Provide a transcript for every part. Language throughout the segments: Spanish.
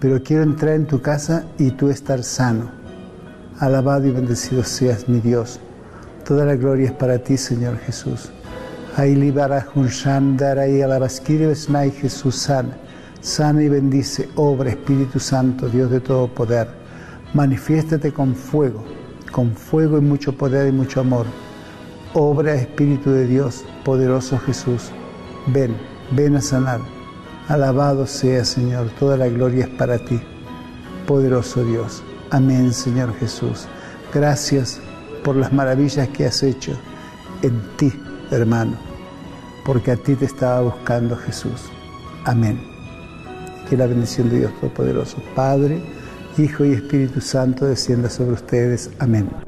pero quiero entrar en tu casa y tú estar sano. Alabado y bendecido seas mi Dios. Toda la gloria es para ti, Señor Jesús. Y alabaskiri Besnai Jesús sana. Sana y bendice, obra Espíritu Santo, Dios de todo poder. Manifiéstate con fuego, con fuego y mucho poder y mucho amor. Obra Espíritu de Dios, poderoso Jesús. Ven, ven a sanar. Alabado sea, Señor, toda la gloria es para ti, poderoso Dios. Amén, Señor Jesús. Gracias por las maravillas que has hecho en ti, hermano, porque a ti te estaba buscando Jesús. Amén. Que la bendición de Dios Todopoderoso, Padre, Hijo y Espíritu Santo descienda sobre ustedes. Amén.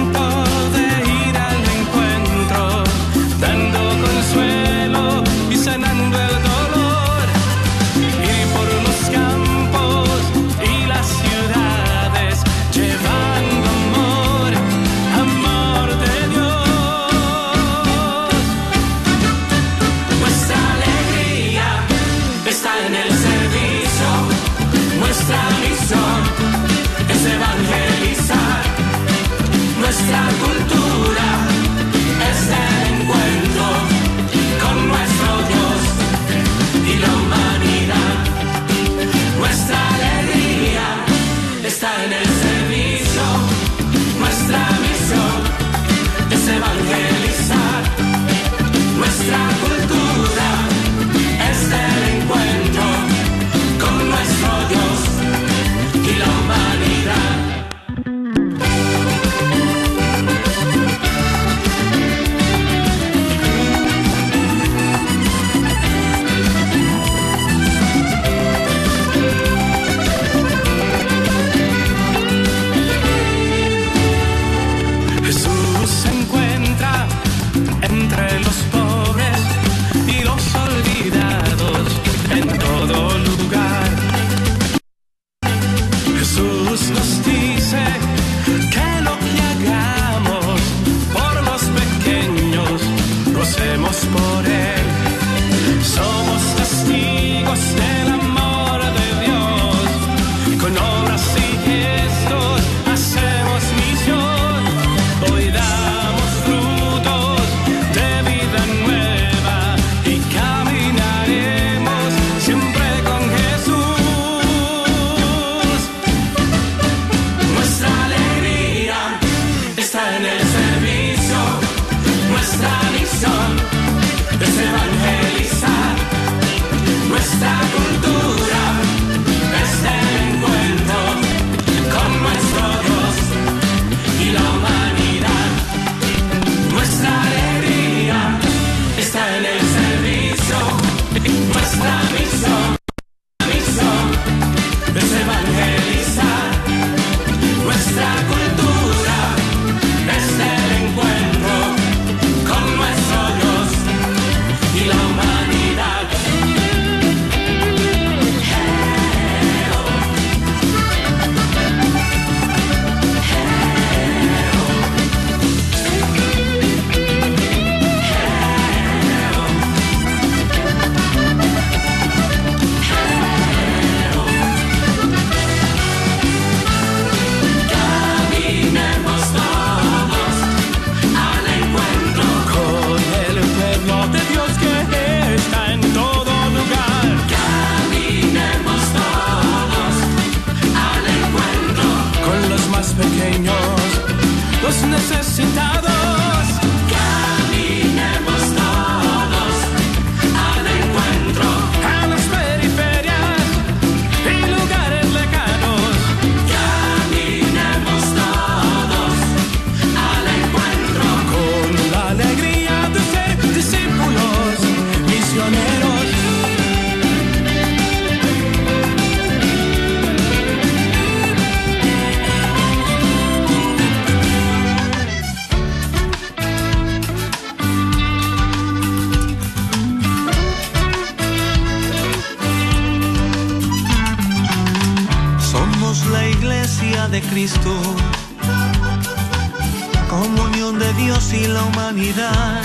de Dios y la humanidad.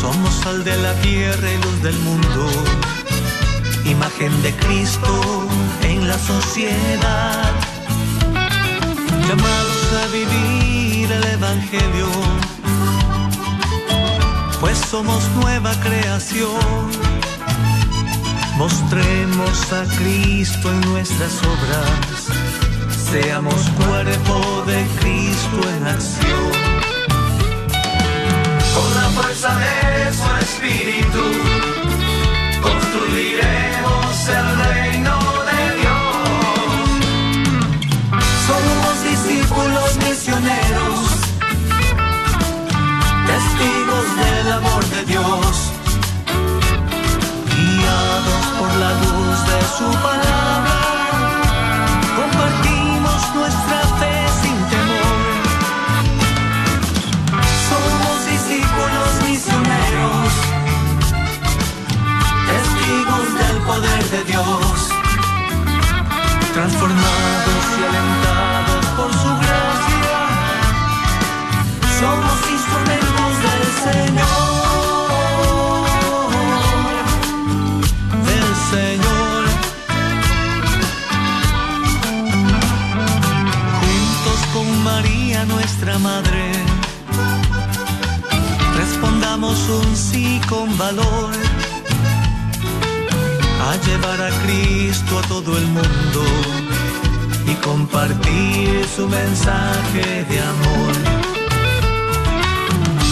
Somos sal de la tierra y luz del mundo, imagen de Cristo en la sociedad. Llamados a vivir el Evangelio, pues somos nueva creación Mostremos a Cristo en nuestras obras, seamos cuerpo de Cristo en acción. Con la fuerza de su espíritu, transformados y alentados por su gracia. Somos instrumentos del Señor. nuestra madre. Respondamos un sí con valor a llevar a Cristo a todo el mundo y compartir su mensaje de amor.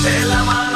De la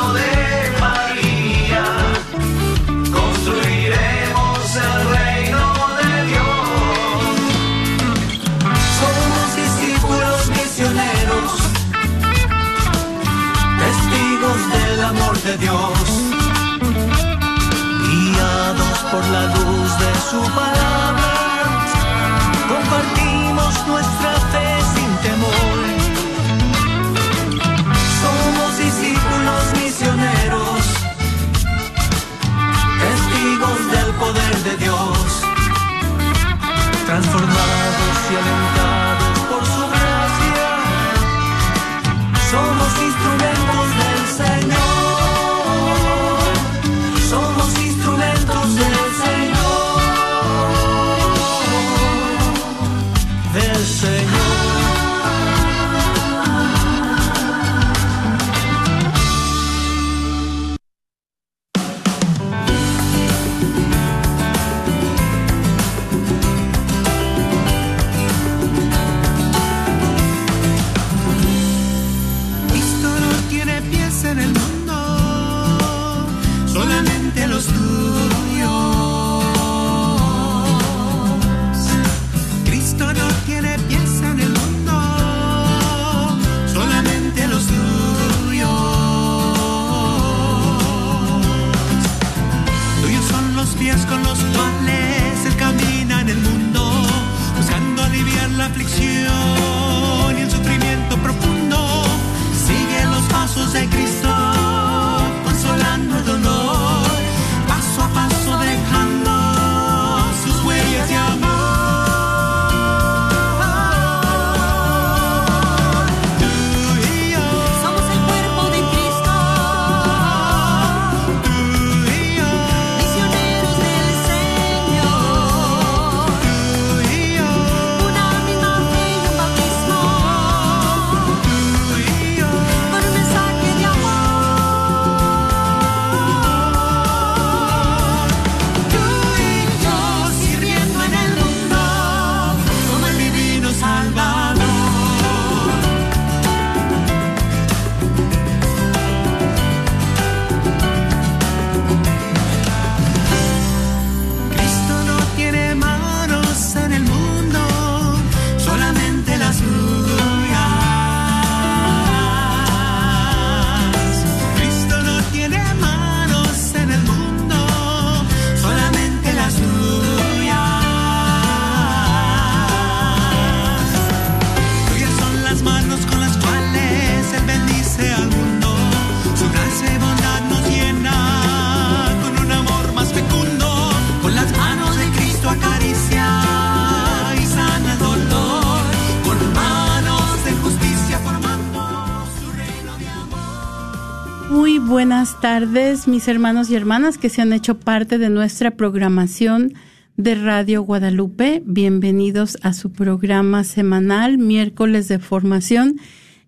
tardes, mis hermanos y hermanas que se han hecho parte de nuestra programación de Radio Guadalupe. Bienvenidos a su programa semanal, miércoles de formación,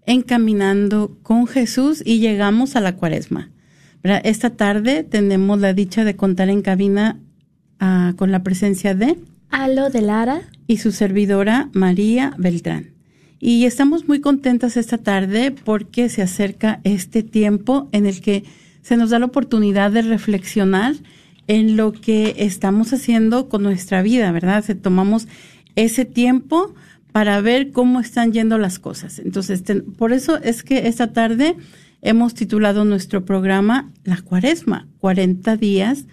Encaminando con Jesús y llegamos a la cuaresma. Esta tarde tenemos la dicha de contar en cabina ah, con la presencia de Alo de Lara. y su servidora María Beltrán. Y estamos muy contentas esta tarde porque se acerca este tiempo en el que se nos da la oportunidad de reflexionar en lo que estamos haciendo con nuestra vida, ¿verdad? Se tomamos ese tiempo para ver cómo están yendo las cosas. Entonces, por eso es que esta tarde hemos titulado nuestro programa La Cuaresma, 40 días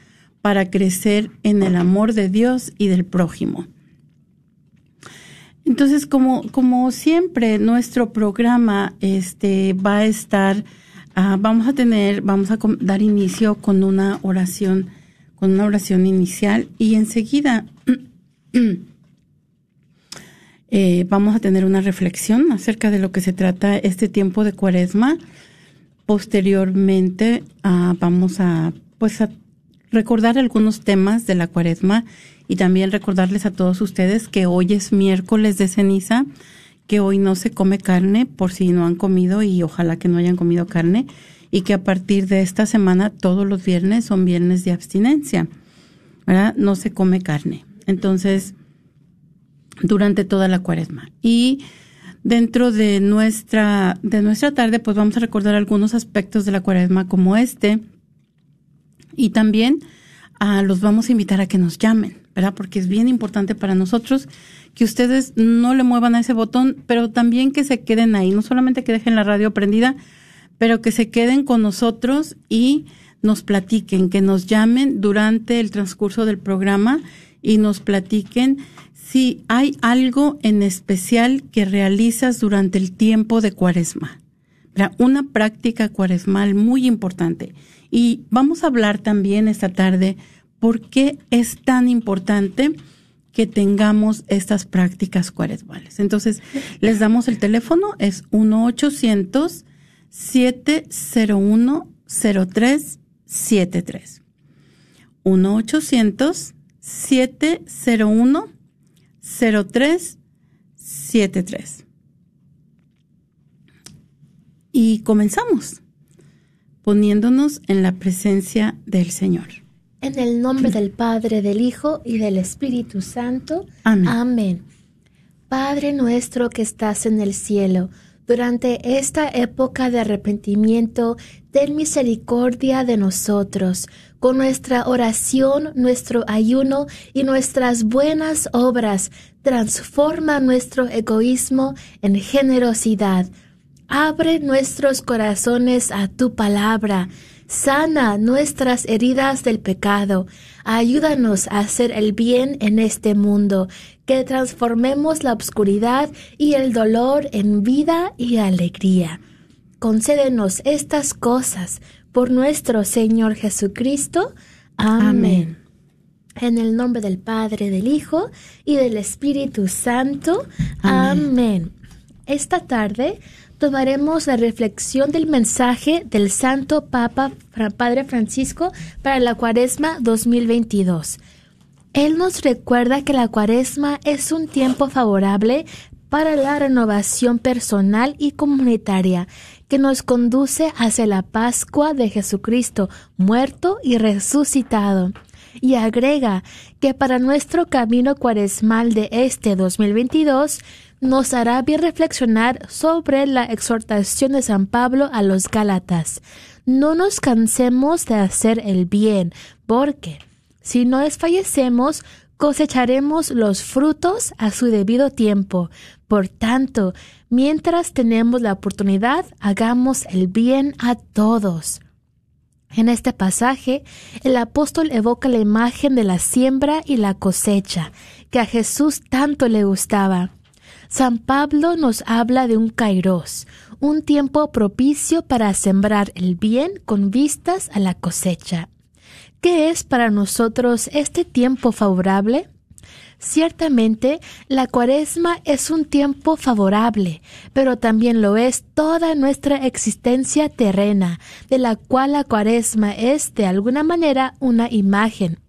para crecer en el amor de Dios y del prójimo. Entonces, como, como siempre, nuestro programa este, va a estar, ah, vamos a tener, vamos a dar inicio con una oración, con una oración inicial y enseguida eh, vamos a tener una reflexión acerca de lo que se trata este tiempo de cuaresma. Posteriormente ah, vamos a, pues, a recordar algunos temas de la cuaresma y también recordarles a todos ustedes que hoy es miércoles de ceniza, que hoy no se come carne por si no han comido y ojalá que no hayan comido carne y que a partir de esta semana todos los viernes son viernes de abstinencia, ¿verdad? No se come carne. Entonces, durante toda la cuaresma. Y dentro de nuestra, de nuestra tarde, pues vamos a recordar algunos aspectos de la cuaresma como este. Y también ah, los vamos a invitar a que nos llamen, ¿verdad? Porque es bien importante para nosotros que ustedes no le muevan a ese botón, pero también que se queden ahí, no solamente que dejen la radio prendida, pero que se queden con nosotros y nos platiquen, que nos llamen durante el transcurso del programa y nos platiquen si hay algo en especial que realizas durante el tiempo de cuaresma. Una práctica cuaresmal muy importante. Y vamos a hablar también esta tarde por qué es tan importante que tengamos estas prácticas cuaresmales. Entonces, les damos el teléfono, es 1-800-701-0373. 1-800-701-0373. Y comenzamos poniéndonos en la presencia del Señor. En el nombre del Padre, del Hijo y del Espíritu Santo. Amén. Amén. Padre nuestro que estás en el cielo, durante esta época de arrepentimiento, ten misericordia de nosotros. Con nuestra oración, nuestro ayuno y nuestras buenas obras, transforma nuestro egoísmo en generosidad. Abre nuestros corazones a tu palabra. Sana nuestras heridas del pecado. Ayúdanos a hacer el bien en este mundo. Que transformemos la oscuridad y el dolor en vida y alegría. Concédenos estas cosas por nuestro Señor Jesucristo. Amén. Amén. En el nombre del Padre, del Hijo y del Espíritu Santo. Amén. Amén. Esta tarde tomaremos la reflexión del mensaje del Santo Papa Padre Francisco para la Cuaresma 2022. Él nos recuerda que la Cuaresma es un tiempo favorable para la renovación personal y comunitaria que nos conduce hacia la Pascua de Jesucristo, muerto y resucitado. Y agrega que para nuestro camino cuaresmal de este 2022 nos hará bien reflexionar sobre la exhortación de San Pablo a los Gálatas. No nos cansemos de hacer el bien, porque si no desfallecemos, cosecharemos los frutos a su debido tiempo. Por tanto, mientras tenemos la oportunidad, hagamos el bien a todos. En este pasaje, el apóstol evoca la imagen de la siembra y la cosecha, que a Jesús tanto le gustaba. San Pablo nos habla de un kairos, un tiempo propicio para sembrar el bien con vistas a la cosecha. ¿Qué es para nosotros este tiempo favorable? Ciertamente, la cuaresma es un tiempo favorable, pero también lo es toda nuestra existencia terrena, de la cual la cuaresma es, de alguna manera, una imagen.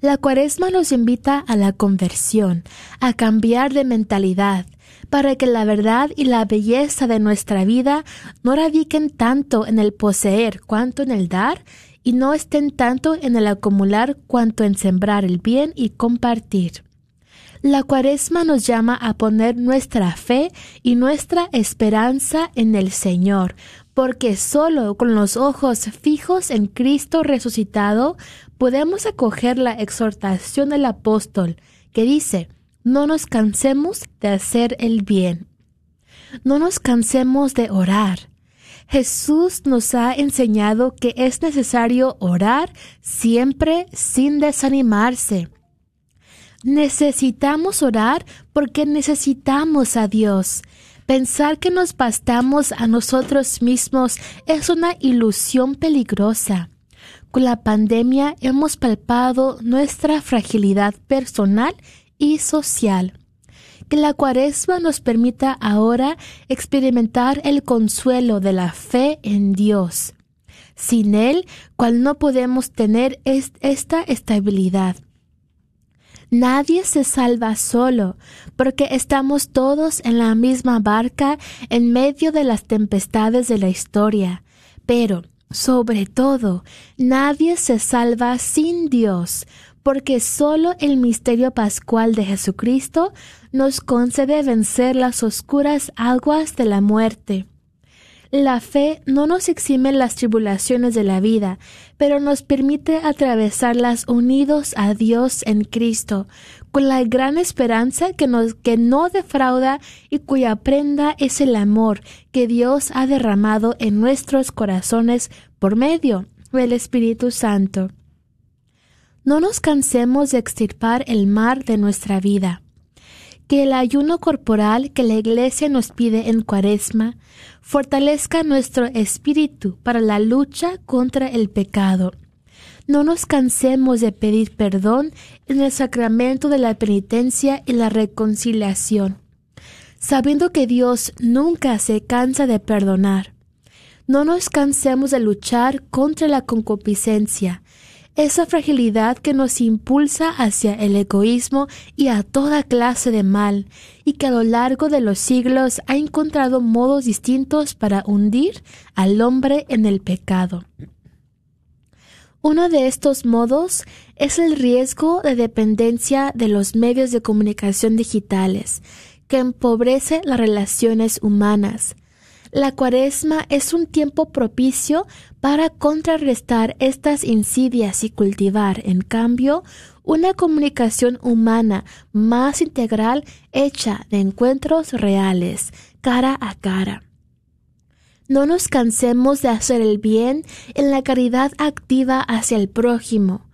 La cuaresma nos invita a la conversión, a cambiar de mentalidad, para que la verdad y la belleza de nuestra vida no radiquen tanto en el poseer cuanto en el dar, y no estén tanto en el acumular cuanto en sembrar el bien y compartir. La cuaresma nos llama a poner nuestra fe y nuestra esperanza en el Señor, porque solo con los ojos fijos en Cristo resucitado podemos acoger la exhortación del apóstol, que dice, no nos cansemos de hacer el bien. No nos cansemos de orar. Jesús nos ha enseñado que es necesario orar siempre sin desanimarse. Necesitamos orar porque necesitamos a Dios. Pensar que nos bastamos a nosotros mismos es una ilusión peligrosa. Con la pandemia hemos palpado nuestra fragilidad personal y social. Que la cuaresma nos permita ahora experimentar el consuelo de la fe en Dios. Sin Él, cual no podemos tener es- esta estabilidad. Nadie se salva solo, porque estamos todos en la misma barca en medio de las tempestades de la historia. Pero, sobre todo, nadie se salva sin Dios, porque solo el misterio pascual de Jesucristo nos concede vencer las oscuras aguas de la muerte. La fe no nos exime las tribulaciones de la vida, pero nos permite atravesarlas unidos a Dios en Cristo, con la gran esperanza que, nos, que no defrauda y cuya prenda es el amor que Dios ha derramado en nuestros corazones por medio del Espíritu Santo. No nos cansemos de extirpar el mar de nuestra vida que el ayuno corporal que la Iglesia nos pide en Cuaresma fortalezca nuestro espíritu para la lucha contra el pecado. No nos cansemos de pedir perdón en el sacramento de la penitencia y la reconciliación, sabiendo que Dios nunca se cansa de perdonar. No nos cansemos de luchar contra la concupiscencia, esa fragilidad que nos impulsa hacia el egoísmo y a toda clase de mal, y que a lo largo de los siglos ha encontrado modos distintos para hundir al hombre en el pecado. Uno de estos modos es el riesgo de dependencia de los medios de comunicación digitales, que empobrece las relaciones humanas. La cuaresma es un tiempo propicio para contrarrestar estas insidias y cultivar, en cambio, una comunicación humana más integral hecha de encuentros reales, cara a cara. No nos cansemos de hacer el bien en la caridad activa hacia el prójimo.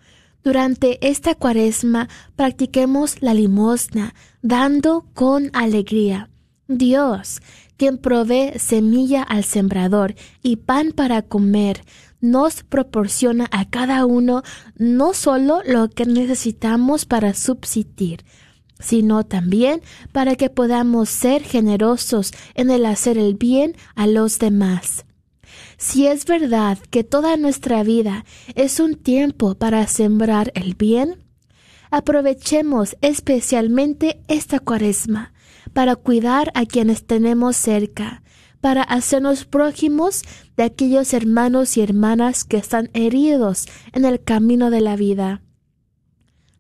Durante esta cuaresma practiquemos la limosna, dando con alegría. Dios, quien provee semilla al sembrador y pan para comer, nos proporciona a cada uno no solo lo que necesitamos para subsistir, sino también para que podamos ser generosos en el hacer el bien a los demás. Si es verdad que toda nuestra vida es un tiempo para sembrar el bien, aprovechemos especialmente esta cuaresma para cuidar a quienes tenemos cerca, para hacernos prójimos de aquellos hermanos y hermanas que están heridos en el camino de la vida.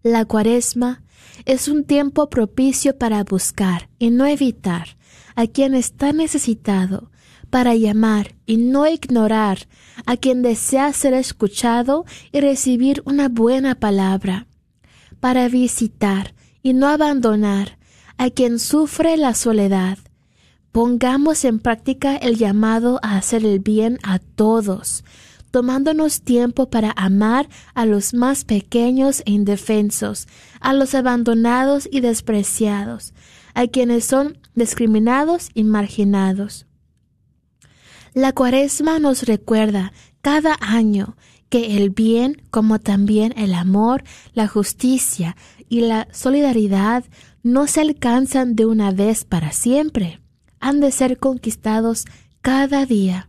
La cuaresma es un tiempo propicio para buscar y no evitar a quien está necesitado, para llamar y no ignorar a quien desea ser escuchado y recibir una buena palabra, para visitar y no abandonar a quien sufre la soledad. Pongamos en práctica el llamado a hacer el bien a todos, tomándonos tiempo para amar a los más pequeños e indefensos, a los abandonados y despreciados, a quienes son discriminados y marginados. La cuaresma nos recuerda cada año que el bien, como también el amor, la justicia y la solidaridad no se alcanzan de una vez para siempre, han de ser conquistados cada día.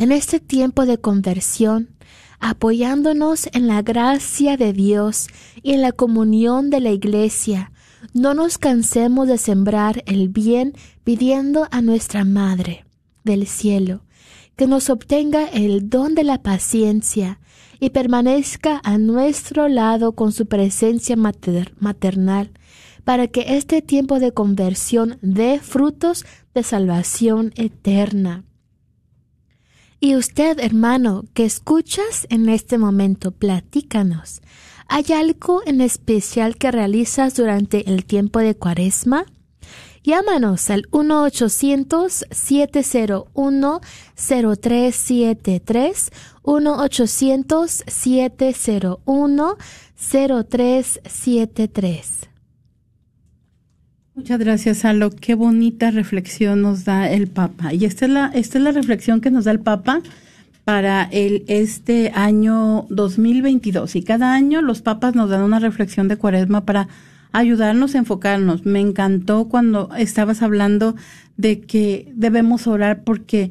En este tiempo de conversión, apoyándonos en la gracia de Dios y en la comunión de la Iglesia, no nos cansemos de sembrar el bien pidiendo a nuestra Madre del cielo que nos obtenga el don de la paciencia y permanezca a nuestro lado con su presencia mater- maternal, para que este tiempo de conversión dé frutos de salvación eterna. Y usted, hermano, que escuchas en este momento, platícanos. ¿Hay algo en especial que realizas durante el tiempo de cuaresma? Llámanos al 1-800-701-0373, 1-800-701-0373. Muchas gracias, Alo. Qué bonita reflexión nos da el Papa. Y esta es la, esta es la reflexión que nos da el Papa para el, este año 2022. Y cada año los papas nos dan una reflexión de cuaresma para ayudarnos a enfocarnos. Me encantó cuando estabas hablando de que debemos orar porque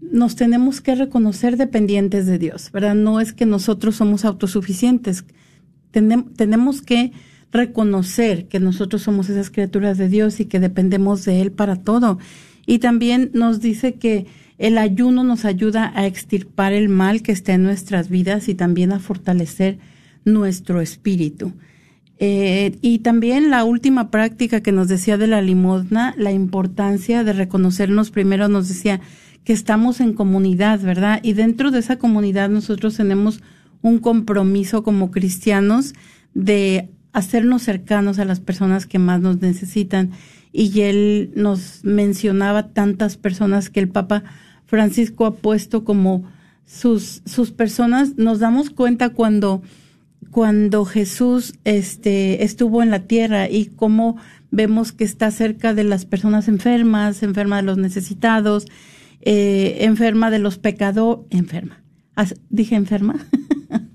nos tenemos que reconocer dependientes de Dios, ¿verdad? No es que nosotros somos autosuficientes. Tenem- tenemos que reconocer que nosotros somos esas criaturas de Dios y que dependemos de Él para todo. Y también nos dice que el ayuno nos ayuda a extirpar el mal que está en nuestras vidas y también a fortalecer nuestro espíritu. Eh, y también la última práctica que nos decía de la limosna, la importancia de reconocernos primero, nos decía que estamos en comunidad, ¿verdad? Y dentro de esa comunidad nosotros tenemos un compromiso como cristianos de hacernos cercanos a las personas que más nos necesitan. Y él nos mencionaba tantas personas que el Papa Francisco ha puesto como sus, sus personas. Nos damos cuenta cuando cuando Jesús este, estuvo en la tierra y cómo vemos que está cerca de las personas enfermas, enferma de los necesitados, eh, enferma de los pecadores, enferma. Dije enferma.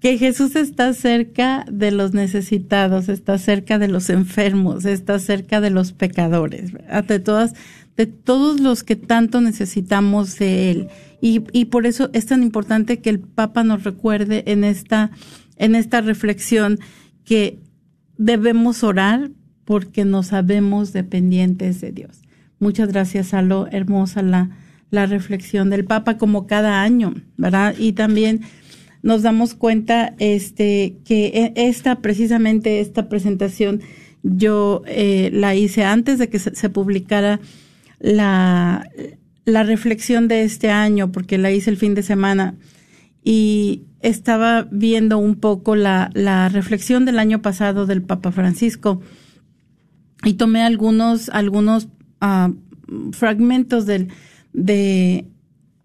que Jesús está cerca de los necesitados, está cerca de los enfermos, está cerca de los pecadores, de todas, de todos los que tanto necesitamos de él. Y, y por eso es tan importante que el Papa nos recuerde en esta, en esta reflexión que debemos orar porque nos sabemos dependientes de Dios. Muchas gracias, Alo. Hermosa la, la reflexión del Papa, como cada año, ¿verdad? Y también nos damos cuenta este, que e- esta, precisamente esta presentación, yo eh, la hice antes de que se, publicara la, la reflexión de este año, porque la hice el fin de semana y estaba viendo un poco la, la reflexión del año pasado del Papa Francisco y tomé algunos, algunos ah, fragmentos del, de,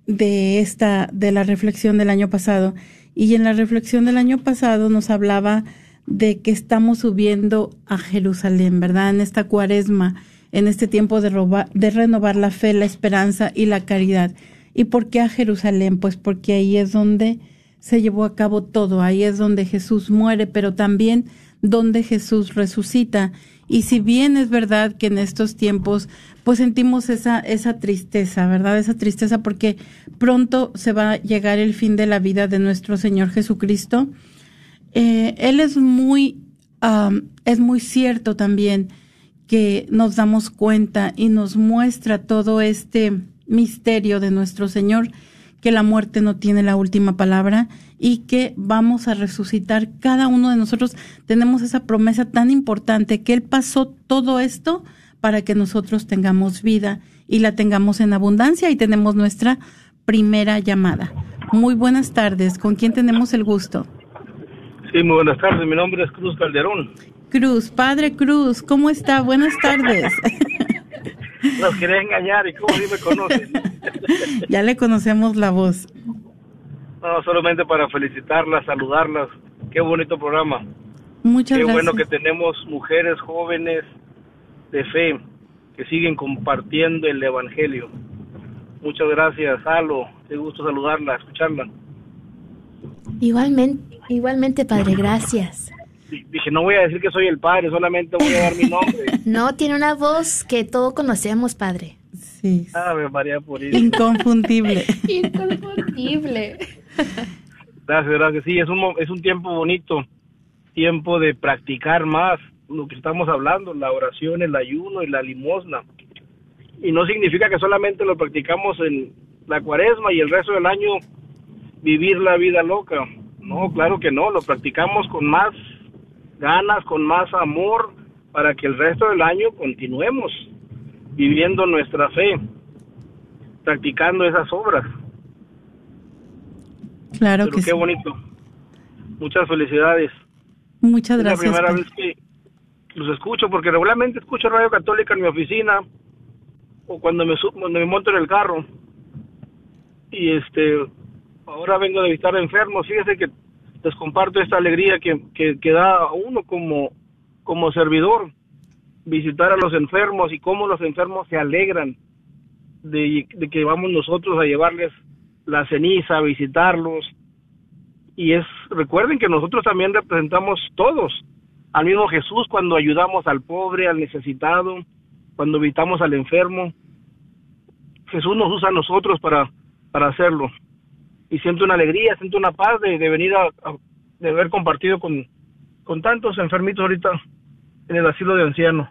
de esta, de la reflexión del año pasado. Y en la reflexión del año pasado nos hablaba de que estamos subiendo a Jerusalén, ¿verdad? En esta cuaresma, en este tiempo de, de renovar la fe, la esperanza y la caridad. ¿Y por qué a Jerusalén? Pues porque ahí es donde se llevó a cabo todo, ahí es donde Jesús muere, pero también donde Jesús resucita. Y si bien es verdad que en estos tiempos pues sentimos esa esa tristeza, ¿verdad? Esa tristeza porque pronto se va a llegar el fin de la vida de nuestro Señor Jesucristo. Eh, él es muy es muy cierto también que nos damos cuenta y nos muestra todo este misterio de nuestro Señor, que la muerte no tiene la última palabra y que vamos a resucitar cada uno de nosotros. Tenemos esa promesa tan importante que Él pasó todo esto para que nosotros tengamos vida y la tengamos en abundancia y tenemos nuestra primera llamada. Muy buenas tardes. ¿Con quién tenemos el gusto? Sí, muy buenas tardes. Mi nombre es Cruz Calderón. Cruz, Padre Cruz, ¿cómo está? Buenas tardes. Los quería engañar y cómo ni me conocen. ya le conocemos la voz. No, solamente para felicitarlas, saludarlas. Qué bonito programa. Muchas Qué gracias. bueno que tenemos mujeres jóvenes de fe que siguen compartiendo el Evangelio. Muchas gracias, Alo. Qué gusto saludarla, escucharla. Igualmente, igualmente, Padre, gracias. Di- que no voy a decir que soy el padre, solamente voy a dar mi nombre. No, tiene una voz que todo conocemos, padre. Sí. Ave María Purísima. Inconfundible. Inconfundible. Gracias, gracias. Sí, es un, es un tiempo bonito, tiempo de practicar más lo que estamos hablando, la oración, el ayuno y la limosna. Y no significa que solamente lo practicamos en la cuaresma y el resto del año vivir la vida loca. No, claro que no, lo practicamos con más ganas, con más amor, para que el resto del año continuemos viviendo nuestra fe, practicando esas obras. Claro Pero que qué sí. bonito. Muchas felicidades. Muchas es la gracias. primera padre. vez que los escucho, porque regularmente escucho Radio Católica en mi oficina o cuando me, su- cuando me monto en el carro. Y este, ahora vengo de visitar enfermos. Fíjese que les comparto esta alegría que, que, da a uno como, como servidor visitar a los enfermos y cómo los enfermos se alegran de, de que vamos nosotros a llevarles la ceniza, a visitarlos. Y es, recuerden que nosotros también representamos todos al mismo Jesús cuando ayudamos al pobre, al necesitado, cuando visitamos al enfermo. Jesús nos usa a nosotros para, para hacerlo. Y siento una alegría, siento una paz de, de venir a, a- de haber compartido con, con tantos enfermitos ahorita en el asilo de ancianos.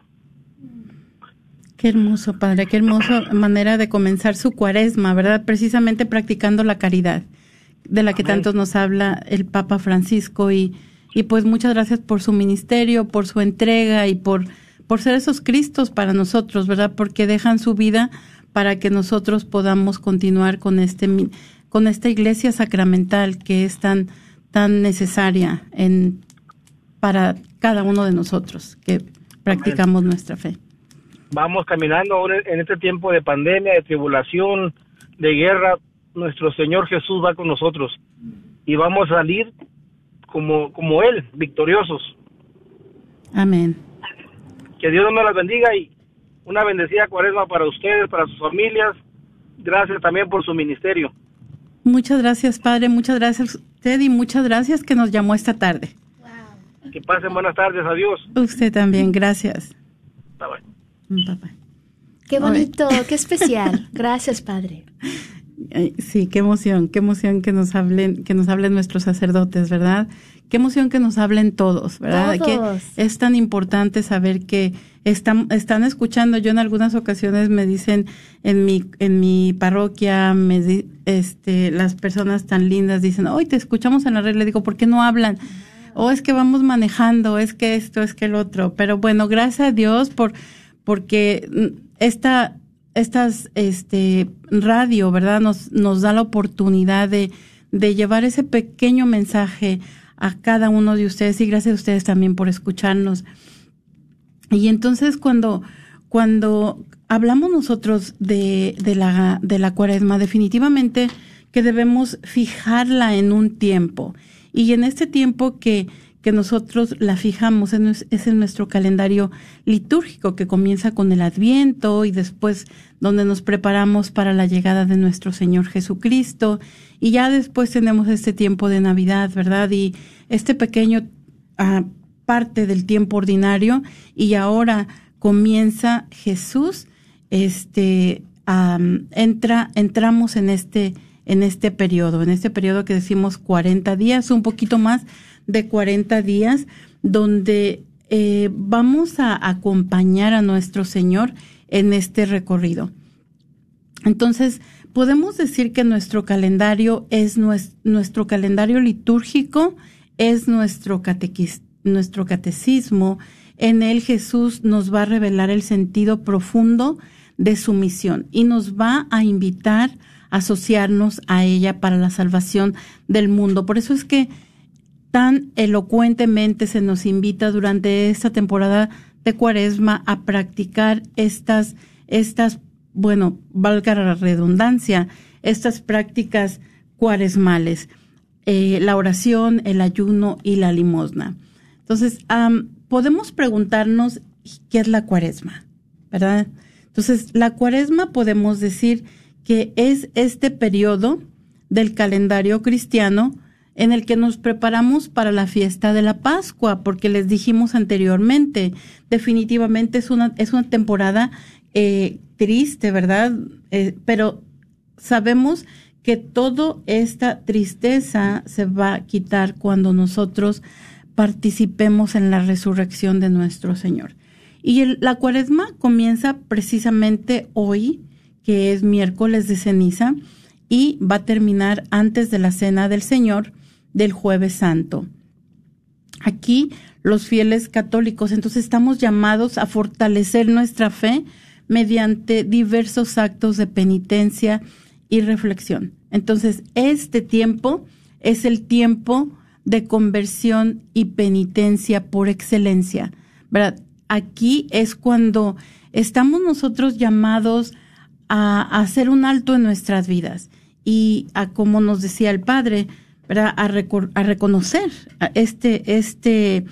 Qué hermoso, padre, qué hermosa manera de comenzar su cuaresma, ¿verdad? Precisamente practicando la caridad, de la que Amén. tanto nos habla el Papa Francisco. Y, y pues muchas gracias por su ministerio, por su entrega y por, por ser esos Cristos para nosotros, ¿verdad? Porque dejan su vida para que nosotros podamos continuar con este con esta iglesia sacramental que es tan tan necesaria en para cada uno de nosotros que practicamos nuestra fe. Vamos caminando ahora en este tiempo de pandemia, de tribulación, de guerra. Nuestro Señor Jesús va con nosotros y vamos a salir como, como Él, victoriosos. Amén. Que Dios nos las bendiga y una bendecida cuaresma para ustedes, para sus familias. Gracias también por su ministerio. Muchas gracias, Padre. Muchas gracias a usted y muchas gracias que nos llamó esta tarde. Que pasen buenas tardes. Adiós. Usted también, gracias. Bye, bye. Bye, bye. Qué bonito, qué especial. Gracias, padre. Sí, qué emoción, qué emoción que nos hablen, que nos hablen nuestros sacerdotes, ¿verdad? Qué emoción que nos hablen todos, ¿verdad? Todos. Que es tan importante saber que están, están escuchando. Yo en algunas ocasiones me dicen en mi, en mi parroquia, me este, las personas tan lindas dicen, hoy te escuchamos en la red. Le digo, ¿por qué no hablan? O es que vamos manejando, es que esto, es que el otro. Pero bueno, gracias a Dios por, porque mm, esta, estas, este, radio, ¿verdad? Nos, nos da la oportunidad de, de llevar ese pequeño mensaje a cada uno de ustedes y gracias a ustedes también por escucharnos. Y entonces cuando, cuando hablamos nosotros de, de la, de la cuaresma, definitivamente que debemos fijarla en un tiempo. Y en este tiempo que, nosotros la fijamos es, en nuestro calendario litúrgico que comienza con el Adviento y después donde nos preparamos para la llegada de nuestro Señor Jesucristo. Y ya después tenemos este tiempo de Navidad, ¿verdad? Y este pequeño ah, parte del tiempo ordinario y ahora comienza Jesús, este, entra, entramos en este, en este periodo, en este periodo que decimos 40 días, un poquito más de 40 días, donde eh, vamos a acompañar a nuestro Señor en este recorrido. Entonces, podemos decir que nuestro calendario es nues- nuestro calendario litúrgico, es nuestro, nuestro catecismo. En él Jesús nos va a revelar el sentido profundo de su misión y nos va a invitar a asociarnos a ella para la salvación del mundo. Por eso es que tan elocuentemente se nos invita durante esta temporada de cuaresma a practicar estas, estas, bueno, valga la redundancia, estas prácticas cuaresmales, eh, la oración, el ayuno y la limosna. Entonces, podemos preguntarnos qué es la cuaresma, ¿verdad? Entonces, la cuaresma podemos decir que es este periodo del calendario cristiano en el que nos preparamos para la fiesta de la Pascua, porque les dijimos anteriormente, definitivamente es una, es una temporada eh, triste, ¿verdad? Eh, pero sabemos que toda esta tristeza se va a quitar cuando nosotros participemos en la resurrección de nuestro Señor. Y la cuaresma comienza precisamente hoy, que es miércoles de ceniza, y va a terminar antes de la cena del Señor del jueves santo. Aquí los fieles católicos, entonces estamos llamados a fortalecer nuestra fe mediante diversos actos de penitencia y reflexión. Entonces, este tiempo es el tiempo de conversión y penitencia por excelencia. Aquí es cuando estamos nosotros llamados a hacer un alto en nuestras vidas y a, como nos decía el Padre, ¿verdad? A, a reconocer este, este,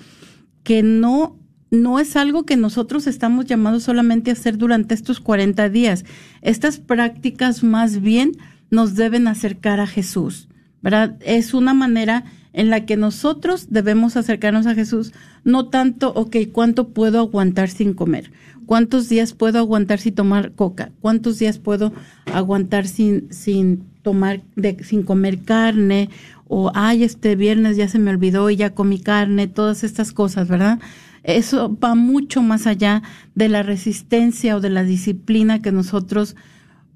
que no, no es algo que nosotros estamos llamados solamente a hacer durante estos 40 días. Estas prácticas más bien nos deben acercar a Jesús, ¿verdad? Es una manera en la que nosotros debemos acercarnos a Jesús, no tanto, ok, ¿cuánto puedo aguantar sin comer? ¿Cuántos días puedo aguantar sin tomar coca? ¿Cuántos días puedo aguantar sin, sin tomar, de, sin comer carne? O, ay, este viernes ya se me olvidó y ya comí carne, todas estas cosas, ¿verdad? Eso va mucho más allá de la resistencia o de la disciplina que nosotros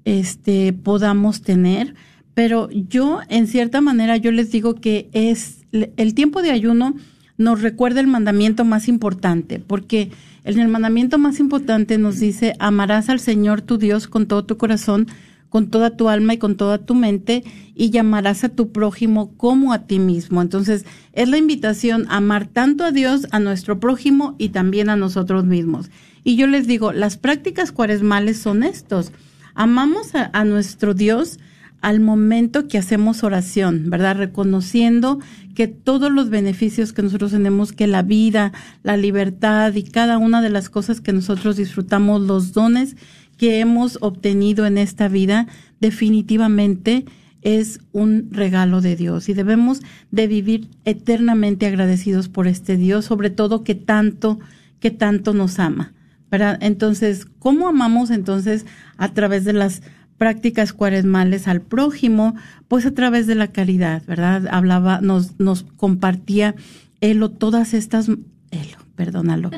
este, podamos tener. Pero yo, en cierta manera, yo les digo que es el tiempo de ayuno nos recuerda el mandamiento más importante, porque en el mandamiento más importante nos dice, amarás al Señor tu Dios con todo tu corazón, con toda tu alma y con toda tu mente, y llamarás a tu prójimo como a ti mismo. Entonces, es la invitación a amar tanto a Dios, a nuestro prójimo y también a nosotros mismos. Y yo les digo, las prácticas cuaresmales son estos. Amamos a, a nuestro Dios al momento que hacemos oración, ¿verdad? Reconociendo que todos los beneficios que nosotros tenemos, que la vida, la libertad y cada una de las cosas que nosotros disfrutamos, los dones que hemos obtenido en esta vida, definitivamente es un regalo de Dios y debemos de vivir eternamente agradecidos por este Dios, sobre todo que tanto, que tanto nos ama. ¿verdad? Entonces, ¿cómo amamos entonces a través de las prácticas cuaresmales al prójimo? Pues a través de la caridad, ¿verdad? Hablaba, nos, nos compartía Elo todas estas, Elo, perdónalo,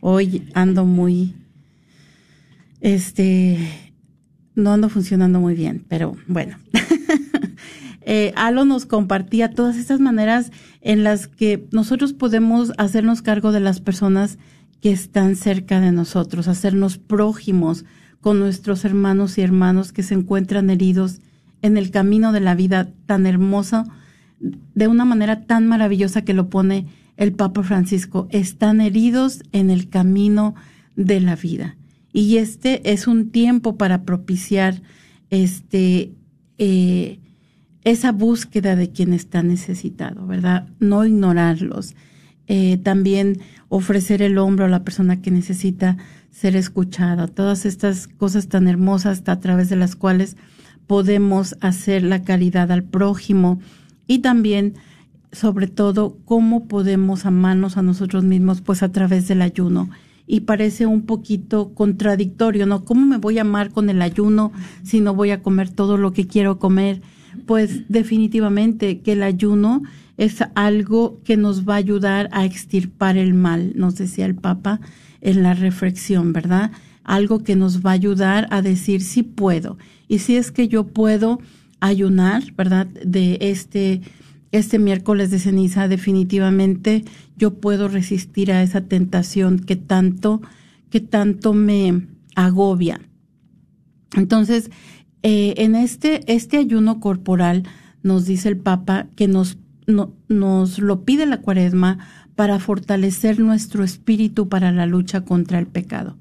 hoy ando muy, este, no ando funcionando muy bien, pero bueno. eh, Alo nos compartía todas estas maneras en las que nosotros podemos hacernos cargo de las personas que están cerca de nosotros, hacernos prójimos con nuestros hermanos y hermanos que se encuentran heridos en el camino de la vida tan hermosa, de una manera tan maravillosa que lo pone el Papa Francisco, están heridos en el camino de la vida. Y este es un tiempo para propiciar este eh, esa búsqueda de quien está necesitado, ¿verdad? No ignorarlos. Eh, también ofrecer el hombro a la persona que necesita ser escuchada. Todas estas cosas tan hermosas a través de las cuales podemos hacer la caridad al prójimo y también, sobre todo, cómo podemos amarnos a nosotros mismos, pues a través del ayuno. Y parece un poquito contradictorio, ¿no? ¿Cómo me voy a amar con el ayuno si no voy a comer todo lo que quiero comer? Pues definitivamente que el ayuno es algo que nos va a ayudar a extirpar el mal, nos decía el Papa en la reflexión, ¿verdad? Algo que nos va a ayudar a decir si puedo. Y si es que yo puedo ayunar, ¿verdad? De este, este miércoles de ceniza, definitivamente yo puedo resistir a esa tentación que tanto, que tanto me agobia. Entonces, eh, en este, este ayuno corporal, nos dice el Papa que nos, no, nos lo pide la cuaresma para fortalecer nuestro espíritu para la lucha contra el pecado,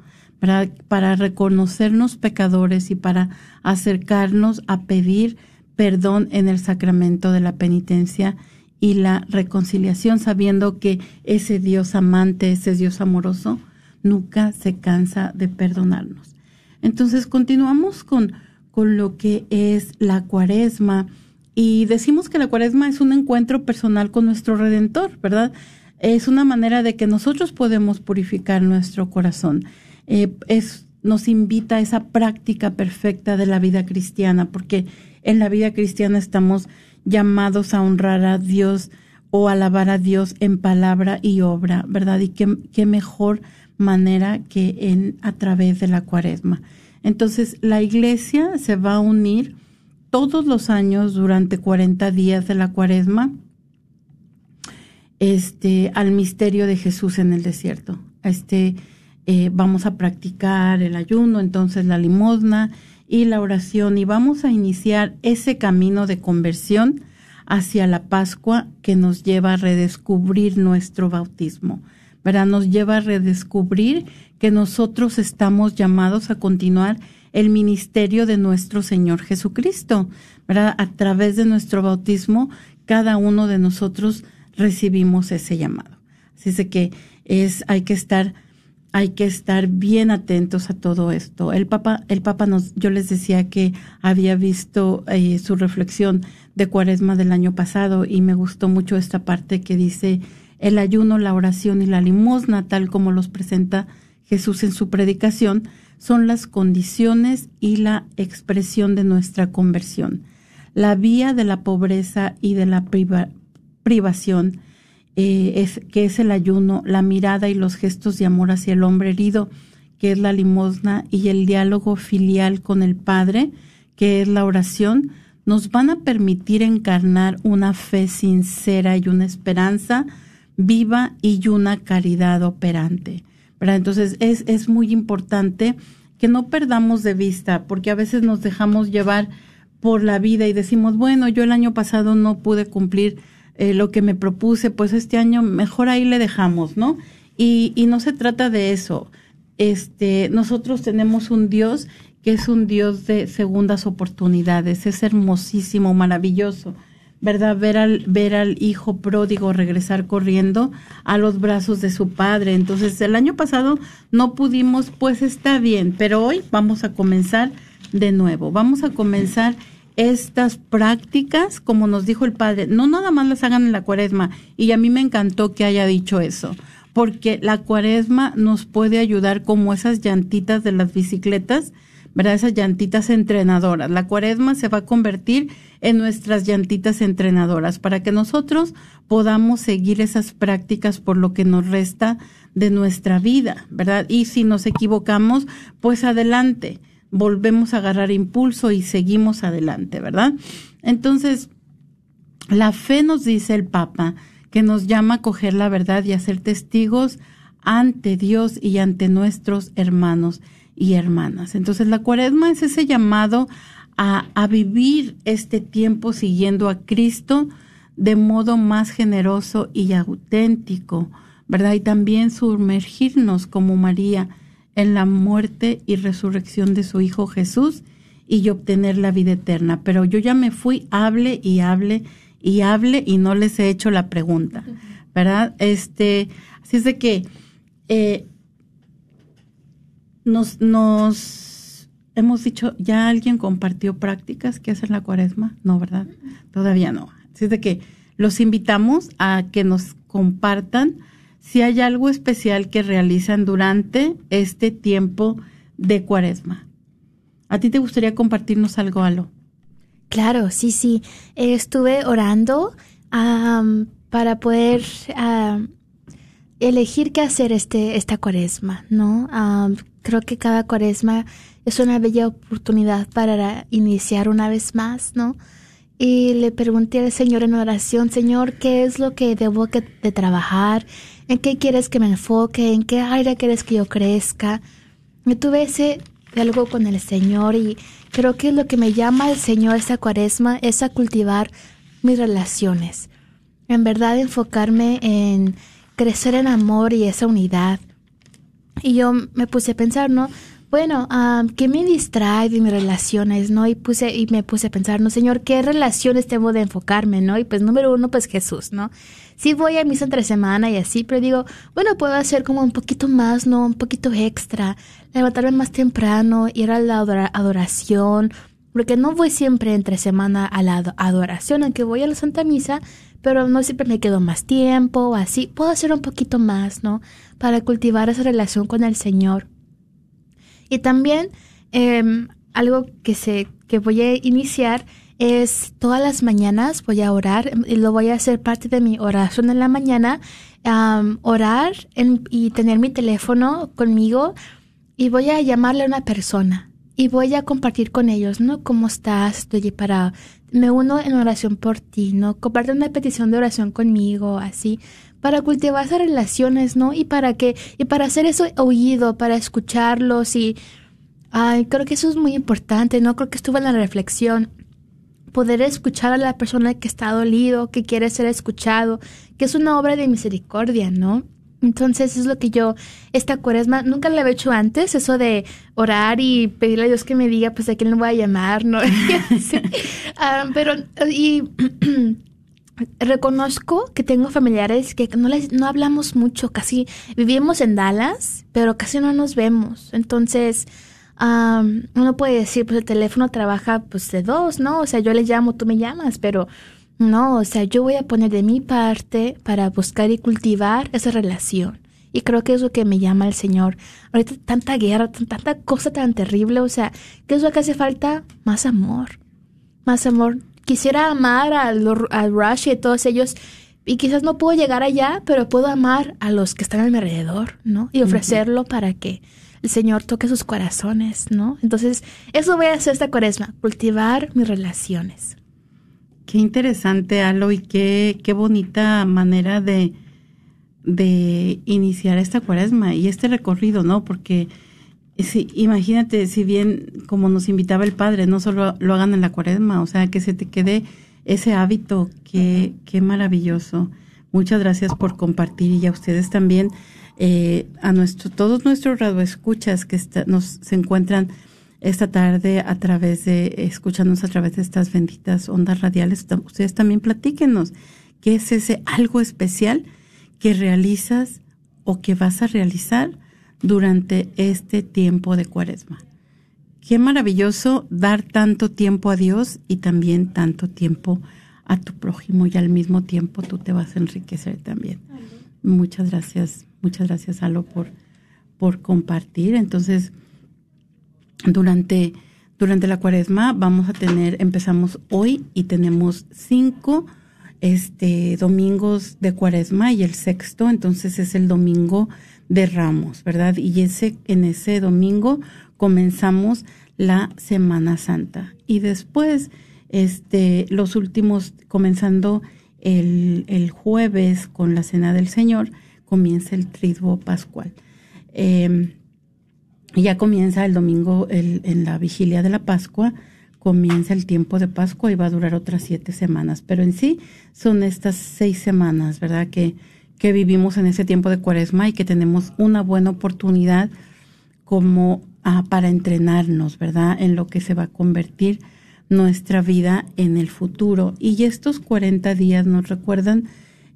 para reconocernos pecadores y para acercarnos a pedir perdón en el sacramento de la penitencia y la reconciliación, sabiendo que ese Dios amante, ese Dios amoroso, nunca se cansa de perdonarnos. Entonces continuamos con, con lo que es la cuaresma Y decimos que la cuaresma es un encuentro personal con nuestro Redentor, ¿verdad? Es una manera de que nosotros podemos purificar nuestro corazón. Eh, es, nos invita a esa práctica perfecta de la vida cristiana, porque en la vida cristiana estamos llamados a honrar a Dios o alabar a Dios en palabra y obra, ¿verdad? Y qué, mejor manera que en, a través de la cuaresma. Entonces, la iglesia se va a unir todos los años durante 40 días de la cuaresma este, al misterio de Jesús en el desierto. Este, eh, vamos a practicar el ayuno, entonces la limosna y la oración y vamos a iniciar ese camino de conversión hacia la Pascua que nos lleva a redescubrir nuestro bautismo. ¿verdad? Nos lleva a redescubrir que nosotros estamos llamados a continuar el ministerio de nuestro Señor Jesucristo, ¿verdad? A través de nuestro bautismo, cada uno de nosotros recibimos ese llamado. Así es que es, hay que estar, hay que estar bien atentos a todo esto. El Papa, el Papa nos, yo les decía que había visto eh, su reflexión de Cuaresma del año pasado y me gustó mucho esta parte que dice el ayuno, la oración y la limosna, tal como los presenta Jesús en su predicación, son las condiciones y la expresión de nuestra conversión. La vía de la pobreza y de la priva- privación, eh, es, que es el ayuno, la mirada y los gestos de amor hacia el hombre herido, que es la limosna, y el diálogo filial con el Padre, que es la oración, nos van a permitir encarnar una fe sincera y una esperanza viva y una caridad operante. Entonces es, es muy importante que no perdamos de vista, porque a veces nos dejamos llevar por la vida y decimos, bueno, yo el año pasado no pude cumplir eh, lo que me propuse, pues este año mejor ahí le dejamos, ¿no? Y, y no se trata de eso. Este, nosotros tenemos un Dios que es un Dios de segundas oportunidades, es hermosísimo, maravilloso. ¿verdad? Ver al, ver al hijo pródigo regresar corriendo a los brazos de su padre. Entonces, el año pasado no pudimos, pues está bien, pero hoy vamos a comenzar de nuevo. Vamos a comenzar estas prácticas, como nos dijo el padre, no nada más las hagan en la cuaresma. Y a mí me encantó que haya dicho eso, porque la cuaresma nos puede ayudar como esas llantitas de las bicicletas, ¿verdad? Esas llantitas entrenadoras. La cuaresma se va a convertir en nuestras llantitas entrenadoras para que nosotros podamos seguir esas prácticas por lo que nos resta de nuestra vida, ¿verdad? Y si nos equivocamos, pues adelante, volvemos a agarrar impulso y seguimos adelante, ¿verdad? Entonces, la fe nos dice el Papa que nos llama a coger la verdad y a ser testigos ante Dios y ante nuestros hermanos y hermanas. Entonces la cuaresma es ese llamado a, a, vivir este tiempo siguiendo a Cristo de modo más generoso y auténtico, ¿verdad? Y también sumergirnos como María en la muerte y resurrección de su Hijo Jesús y obtener la vida eterna. Pero yo ya me fui, hable y hable y hable y no les he hecho la pregunta, ¿verdad? Este, así es de que eh, nos, nos hemos dicho, ¿ya alguien compartió prácticas que hacen la cuaresma? No, ¿verdad? Todavía no. Así es de que los invitamos a que nos compartan si hay algo especial que realizan durante este tiempo de cuaresma. ¿A ti te gustaría compartirnos algo, Alo? Claro, sí, sí. Eh, estuve orando um, para poder elegir qué hacer este, esta cuaresma, ¿no? Creo que cada cuaresma es una bella oportunidad para iniciar una vez más, ¿no? Y le pregunté al Señor en oración, Señor, ¿qué es lo que debo que, de trabajar? ¿En qué quieres que me enfoque? ¿En qué área quieres que yo crezca? Y tuve ese diálogo con el Señor y creo que lo que me llama el Señor esta cuaresma es a cultivar mis relaciones. En verdad enfocarme en crecer en amor y esa unidad. Y yo me puse a pensar, ¿no? Bueno, um, ¿qué me distrae de mis relaciones, no? Y puse y me puse a pensar, no, Señor, ¿qué relaciones tengo de enfocarme, no? Y pues número uno, pues Jesús, ¿no? Sí voy a misa entre semana y así, pero digo, bueno, puedo hacer como un poquito más, ¿no? Un poquito extra, levantarme más temprano, ir a la adora adoración, porque no voy siempre entre semana a la ado- adoración, aunque voy a la Santa Misa, pero no siempre me quedo más tiempo así. Puedo hacer un poquito más, ¿no? Para cultivar esa relación con el Señor. Y también em, algo que, se, que voy a iniciar es todas las mañanas voy a orar y lo voy a hacer parte de mi oración en la mañana, orar y tener mi teléfono conmigo y voy a llamarle a una persona y voy a compartir con ellos, ¿no? ¿Cómo estás? Estoy para... Me uno en oración por ti, ¿no? Comparte una petición de oración conmigo, así, para cultivar esas relaciones, ¿no? Y para que, y para hacer eso oído, para escucharlos y, ay, creo que eso es muy importante, ¿no? Creo que estuvo en la reflexión poder escuchar a la persona que está dolido, que quiere ser escuchado, que es una obra de misericordia, ¿no? Entonces es lo que yo, esta cuaresma, nunca la había hecho antes, eso de orar y pedirle a Dios que me diga, pues a quién le voy a llamar, ¿no? Ah, pero, y reconozco que tengo familiares que no les, no hablamos mucho, casi vivimos en Dallas, pero casi no nos vemos. Entonces, am, uno puede decir, pues el teléfono trabaja pues de dos, ¿no? O sea, yo le llamo, tú me llamas, pero no, o sea, yo voy a poner de mi parte para buscar y cultivar esa relación. Y creo que es lo que me llama el Señor. Ahorita tanta guerra, tan- tanta cosa tan terrible, o sea, ¿qué es lo que hace falta? Más amor. Más amor. Quisiera amar a, Rush y a todos ellos. Y quizás no puedo llegar allá, pero puedo amar a los que están a mi alrededor, ¿no? Y ofrecerlo para que el Señor toque sus corazones, ¿no? Entonces, eso voy a hacer esta cuaresma, cultivar mis relaciones. Qué interesante, Alo, y qué, qué bonita manera de, de iniciar esta cuaresma y este recorrido, ¿no? Porque si, imagínate, si bien como nos invitaba el Padre, no solo lo hagan en la cuaresma, o sea, que se te quede ese hábito, qué, qué maravilloso. Muchas gracias por compartir y a ustedes también, eh, a nuestro, todos nuestros radioescuchas que está- nos se encuentran esta tarde a través de, escuchándonos a través de estas benditas ondas radiales. Ustedes también platíquenos qué es ese algo especial que realizas o que vas a realizar durante este tiempo de cuaresma. Qué maravilloso dar tanto tiempo a Dios y también tanto tiempo a tu prójimo y al mismo tiempo tú te vas a enriquecer también. Muchas gracias, muchas gracias Alo por, por compartir. Entonces, durante, durante la cuaresma vamos a tener, empezamos hoy y tenemos cinco este, domingos de cuaresma y el sexto, entonces es el domingo de Ramos, ¿verdad? Y ese, en ese domingo comenzamos la Semana Santa. Y después, este, los últimos, comenzando el, el jueves con la Cena del Señor, comienza el Triduo Pascual. Y ya comienza el domingo el- en la vigilia de la Pascua, comienza el tiempo de Pascua y va a durar otras siete semanas. Pero en sí son estas seis semanas, ¿verdad? Que, que vivimos en ese tiempo de cuaresma y que tenemos una buena oportunidad como ah, para entrenarnos, ¿verdad? En lo que se va a convertir nuestra vida en el futuro. Y estos 40 días nos recuerdan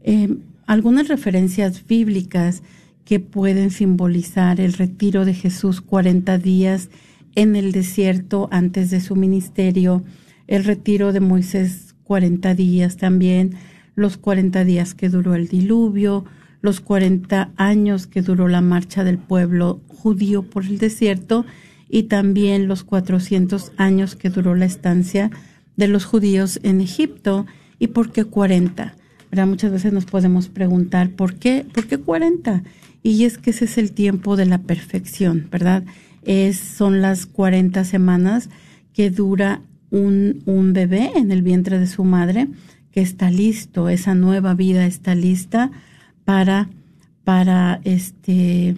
eh, algunas referencias bíblicas que pueden simbolizar el retiro de Jesús 40 días en el desierto antes de su ministerio, el retiro de Moisés 40 días también, los 40 días que duró el diluvio, los 40 años que duró la marcha del pueblo judío por el desierto y también los 400 años que duró la estancia de los judíos en Egipto. ¿Y por qué 40? ¿Verdad? Muchas veces nos podemos preguntar, ¿por qué? ¿Por qué 40? Y es que ese es el tiempo de la perfección, ¿verdad? Es, son las 40 semanas que dura un, un bebé en el vientre de su madre, que está listo, esa nueva vida está lista para, para este,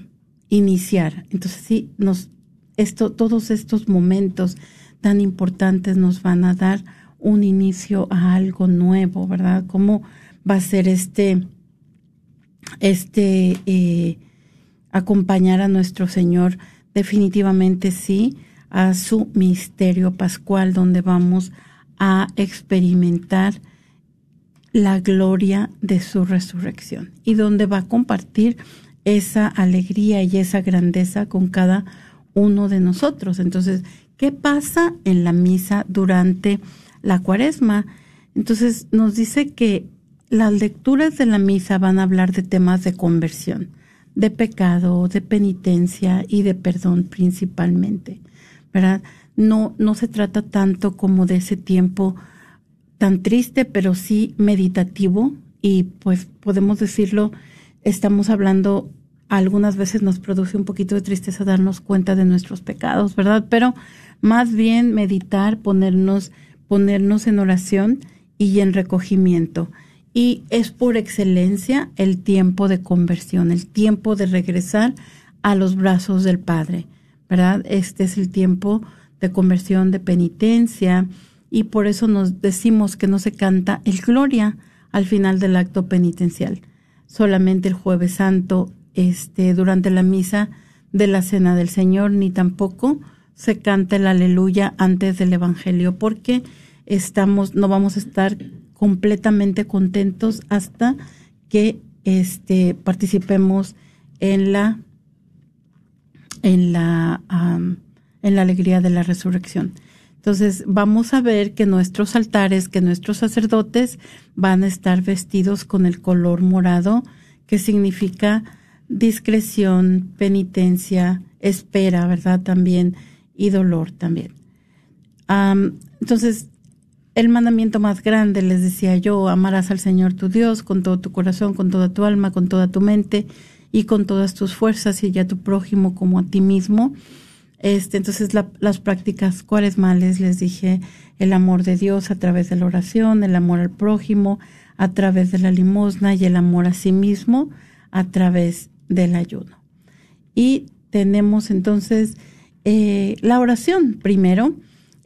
iniciar. Entonces sí, nos, esto, todos estos momentos tan importantes nos van a dar un inicio a algo nuevo, ¿verdad? ¿Cómo va a ser este, este, eh, acompañar a nuestro Señor? Definitivamente sí, a su misterio pascual, donde vamos a experimentar la gloria de su resurrección y donde va a compartir esa alegría y esa grandeza con cada uno de nosotros. Entonces, ¿qué pasa en la misa durante la cuaresma? Entonces nos dice que las lecturas de la misa van a hablar de temas de conversión, de pecado, de penitencia y de perdón principalmente, ¿verdad? No, no se trata tanto como de ese tiempo tan triste, pero sí meditativo y pues podemos decirlo, estamos hablando, algunas veces nos produce un poquito de tristeza darnos cuenta de nuestros pecados, ¿verdad? Pero más bien meditar, ponernos, ponernos en oración y en recogimiento. Y es por excelencia el tiempo de conversión, el tiempo de regresar a los brazos del Padre, ¿verdad? Este es el tiempo de conversión, de penitencia, y por eso nos decimos que no se canta el Gloria al final del acto penitencial. Solamente el jueves santo, este, durante la misa de la Cena del Señor, ni tampoco se canta el Aleluya antes del Evangelio, porque estamos, no vamos a estar completamente contentos hasta que este, participemos en la, en la, en la alegría de la resurrección. Entonces vamos a ver que nuestros altares, que nuestros sacerdotes van a estar vestidos con el color morado, que significa discreción, penitencia, espera, ¿verdad? También, y dolor también. Am, entonces, el mandamiento más grande, les decía yo, amarás al Señor tu Dios con todo tu corazón, con toda tu alma, con toda tu mente y con todas tus fuerzas y ya a tu prójimo como a ti mismo. Este, entonces la- las prácticas cuaresmales, les dije, el amor de Dios a través de la oración, el amor al prójimo a través de la limosna y el amor a sí mismo a través del ayuno. Y tenemos entonces eh, la oración primero,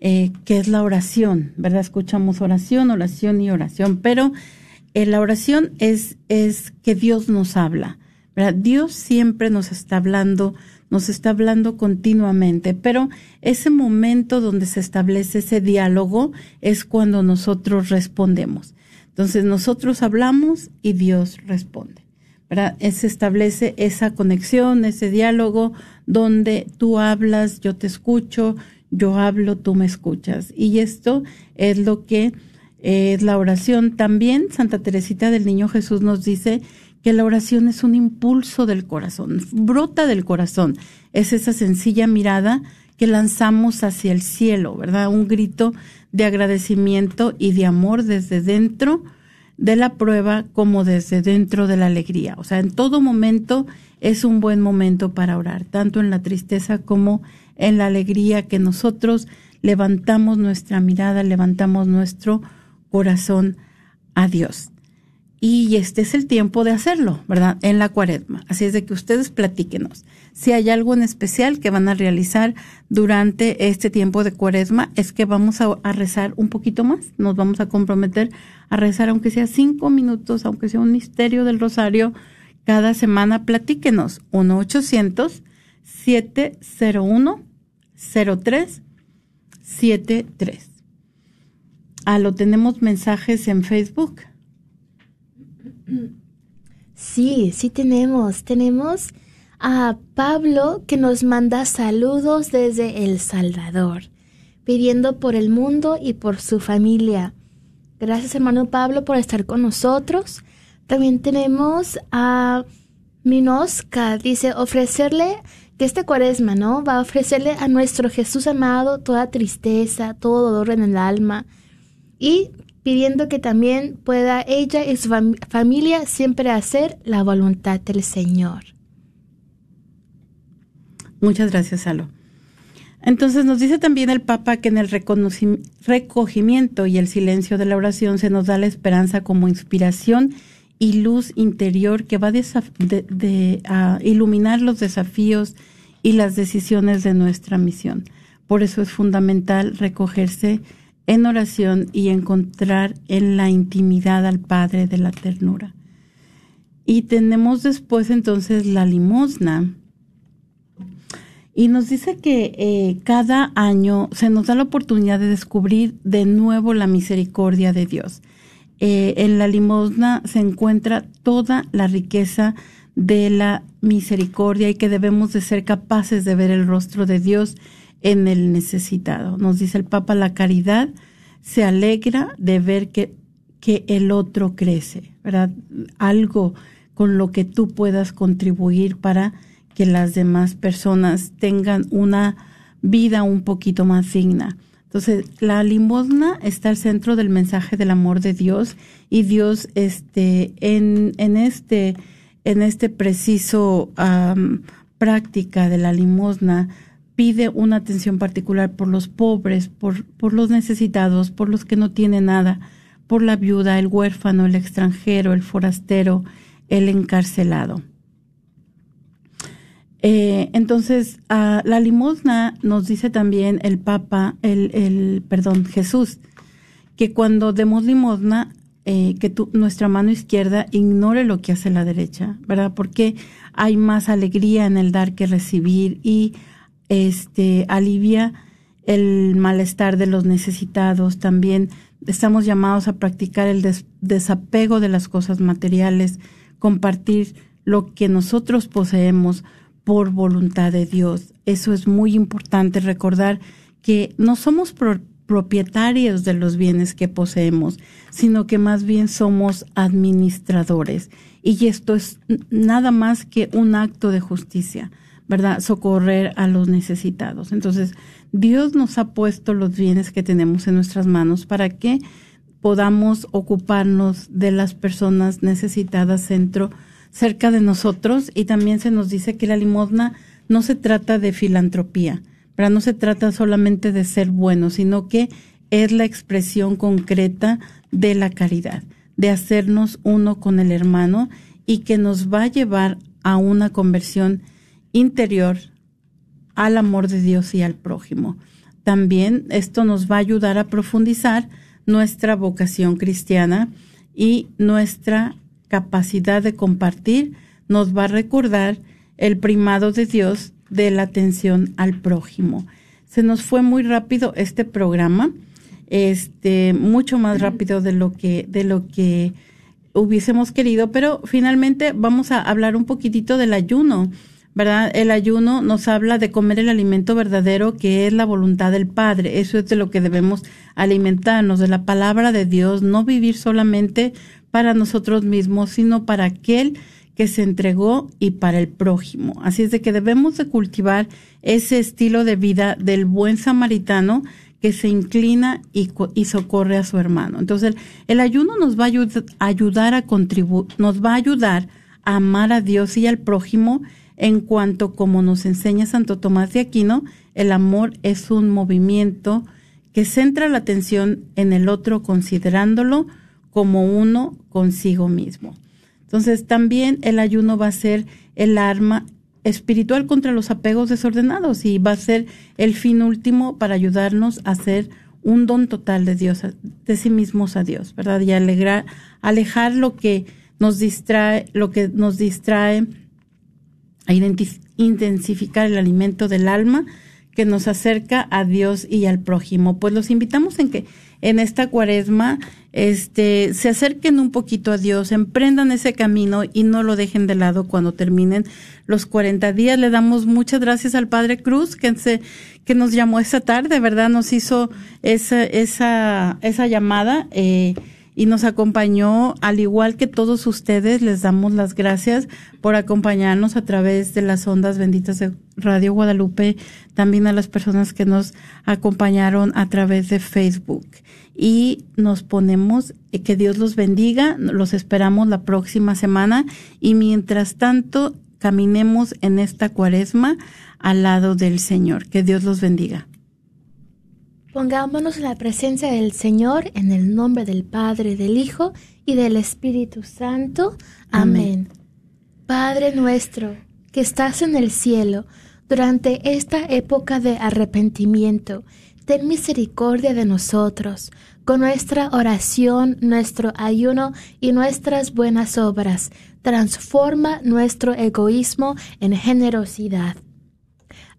eh, que es la oración, ¿verdad? Escuchamos oración, oración y oración, pero eh, la oración es, es que Dios nos habla, ¿verdad? Dios siempre nos está hablando, nos está hablando continuamente, pero ese momento donde se establece ese diálogo es cuando nosotros respondemos. Entonces nosotros hablamos y Dios responde. ¿verdad? Eh, Se establece esa conexión, ese diálogo donde tú hablas, yo te escucho, yo hablo, tú me escuchas. Y esto es lo que eh, es la oración. También Santa Teresita del Niño Jesús nos dice que la oración es un impulso del corazón, brota del corazón. Es esa sencilla mirada que lanzamos hacia el cielo, ¿verdad? Un grito de agradecimiento y de amor desde dentro de la prueba como desde dentro de la alegría. O sea, en todo momento es un buen momento para orar, tanto en la tristeza como en la alegría que nosotros levantamos nuestra mirada, levantamos nuestro corazón a Dios. Y este es el tiempo de hacerlo, ¿verdad? En la cuaresma. Así es de que ustedes platíquenos. Si hay algo en especial que van a realizar durante este tiempo de cuaresma, es que vamos a, rezar un poquito más. Nos vamos a comprometer a rezar, aunque sea cinco minutos, aunque sea un misterio del rosario, cada semana. Platíquenos. 1-800-701-0373. Ah, lo tenemos mensajes en Facebook. Sí, sí tenemos. Tenemos a Pablo que nos manda saludos desde El Salvador, pidiendo por el mundo y por su familia. Gracias hermano Pablo por estar con nosotros. También tenemos a Minoska, dice ofrecerle que este cuaresma, ¿no? Va a ofrecerle a nuestro Jesús amado toda tristeza, todo dolor en el alma y pidiendo que también pueda ella y su fam- familia siempre hacer la voluntad del Señor. Muchas gracias, Salo. Entonces nos dice también el Papa que en el recogimiento y el silencio de la oración se nos da la esperanza como inspiración y luz interior que va a iluminar los desafíos y las decisiones de nuestra misión. Por eso es fundamental recogerse en oración y encontrar en la intimidad al Padre de la ternura. Y tenemos después entonces la limosna. Y nos dice que eh, cada año se nos da la oportunidad de descubrir de nuevo la misericordia de Dios. Eh, en la limosna se encuentra toda la riqueza de la misericordia y que debemos de ser capaces de ver el rostro de Dios en el necesitado. Nos dice el Papa, la caridad se alegra de ver que, que el otro crece, ¿verdad? Algo con lo que tú puedas contribuir para que las demás personas tengan una vida un poquito más digna. Entonces, la limosna está al centro del mensaje del amor de Dios y Dios, este, en, en este, en este preciso práctica de la limosna, pide una atención particular por los pobres, por, por los necesitados, por los que no tienen nada, por la viuda, el huérfano, el extranjero, el forastero, el encarcelado. Eh, entonces, ah, la limosna nos dice también el Papa, el, el perdón, Jesús, que cuando demos limosna, eh, que tu- nuestra mano izquierda ignore lo que hace la derecha, ¿verdad? Porque hay más alegría en el dar que recibir y este alivia el malestar de los necesitados. También estamos llamados a practicar el des- desapego de las cosas materiales, compartir lo que nosotros poseemos por voluntad de Dios. Eso es muy importante recordar que no somos propietarios de los bienes que poseemos, sino que más bien somos administradores. Y esto es nada más que un acto de justicia, ¿verdad? Socorrer a los necesitados. Entonces, Dios nos ha puesto los bienes que tenemos en nuestras manos para que podamos ocuparnos de las personas necesitadas centro, cerca de nosotros y también se nos dice que la limosna no se trata de filantropía, no se trata solamente de ser bueno, sino que es la expresión concreta de la caridad, de hacernos uno con el hermano y que nos va a llevar a una conversión interior al amor de Dios y al prójimo. También esto nos va a ayudar a profundizar nuestra vocación cristiana y nuestra capacidad de compartir nos va a recordar el primado de Dios de la atención al prójimo. Se nos fue muy rápido este programa, este mucho más rápido de lo que de lo que hubiésemos querido, pero finalmente vamos a hablar un poquitito del ayuno. ¿verdad? El ayuno nos habla de comer el alimento verdadero que es la voluntad del Padre. Eso es de lo que debemos alimentarnos, de la palabra de Dios, no vivir solamente para nosotros mismos, sino para aquel que se entregó y para el prójimo. Así es de que debemos de cultivar ese estilo de vida del buen samaritano que se inclina y, y socorre a su hermano. Entonces, el, ayuno nos va a ayud- ayudar a contribuir, nos va a ayudar a amar a Dios y al prójimo en cuanto, como nos enseña Santo Tomás de Aquino, el amor es un movimiento que centra la atención en el otro considerándolo como uno consigo mismo. Entonces también el ayuno va a ser el arma espiritual contra los apegos desordenados y va a ser el fin último para ayudarnos a hacer un don total de Dios, de sí mismos a Dios, ¿verdad? Y alegrar, alejar lo que nos distrae, lo que nos distrae, a intensificar el alimento del alma que nos acerca a Dios y al prójimo. Pues los invitamos en que en esta cuaresma este, se acerquen un poquito a Dios, emprendan ese camino y no lo dejen de lado cuando terminen los 40 días. Le damos muchas gracias al Padre Cruz que, se, nos llamó esta tarde, ¿verdad? Nos hizo esa, esa, esa llamada. Eh, y nos acompañó, al igual que todos ustedes, les damos las gracias por acompañarnos a través de las ondas benditas de Radio Guadalupe, también a las personas que nos acompañaron a través de Facebook. Y nos ponemos, eh, que Dios los bendiga, los esperamos la próxima semana y mientras tanto caminemos en esta cuaresma al lado del Señor. Que Dios los bendiga. Pongámonos en la presencia del Señor en el nombre del Padre, del Hijo y del Espíritu Santo. Amén. Padre nuestro, que estás en el cielo, durante esta época de arrepentimiento, ten misericordia de nosotros, con nuestra oración, nuestro ayuno y nuestras buenas obras. Transforma nuestro egoísmo en generosidad.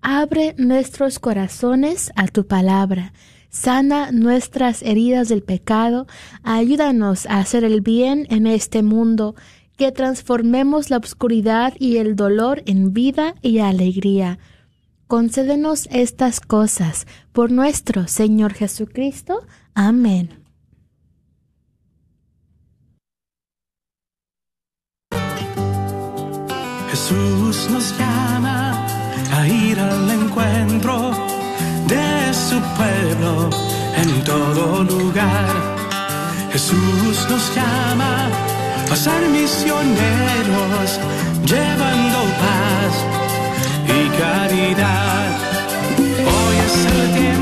Abre nuestros corazones a tu palabra. Sana nuestras heridas del pecado. Ayúdanos a hacer el bien en este mundo. Que transformemos la oscuridad y el dolor en vida y alegría. concédenos estas cosas por nuestro Señor Jesucristo. Amén. Jesús nos llama ir al encuentro de su pueblo en todo lugar. Jesús nos llama a ser misioneros, llevando paz y caridad. Hoy es el tiempo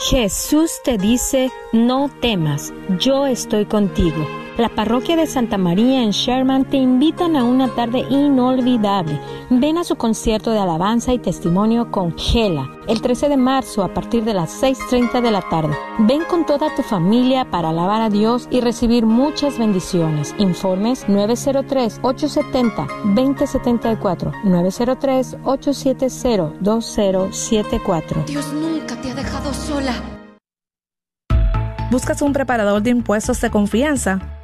Jesús te dice, no temas, yo estoy contigo. La parroquia de Santa María en Sherman te invitan a una tarde inolvidable. Ven a su concierto de alabanza y testimonio con Gela el 13 de marzo a partir de las 6.30 de la tarde. Ven con toda tu familia para alabar a Dios y recibir muchas bendiciones. Informes 903-870-2074. 903-870-2074. Dios nunca te ha dejado sola. ¿Buscas un preparador de impuestos de confianza?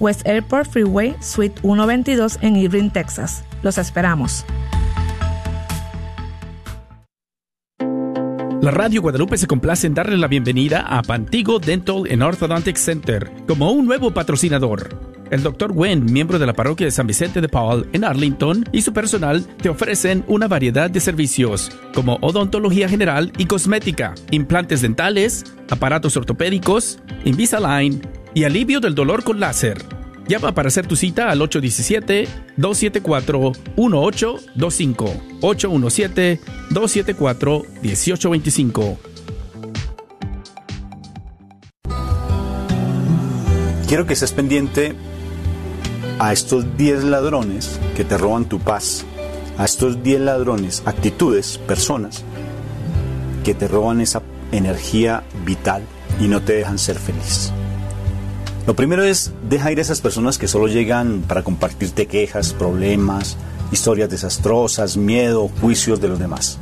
West Airport Freeway, Suite 122 en Irving, Texas. Los esperamos. La Radio Guadalupe se complace en darle la bienvenida a Pantigo Dental and Orthodontic Center como un nuevo patrocinador. El Dr. Wen, miembro de la parroquia de San Vicente de Paul en Arlington, y su personal te ofrecen una variedad de servicios como odontología general y cosmética, implantes dentales, aparatos ortopédicos, Invisalign y alivio del dolor con láser. Llama para hacer tu cita al 817-274-1825. 817-274-1825. Quiero que estés pendiente a estos 10 ladrones que te roban tu paz, a estos 10 ladrones, actitudes, personas que te roban esa energía vital y no te dejan ser feliz. Lo primero es, deja ir a esas personas que solo llegan para compartirte quejas, problemas, historias desastrosas, miedo, juicios de los demás.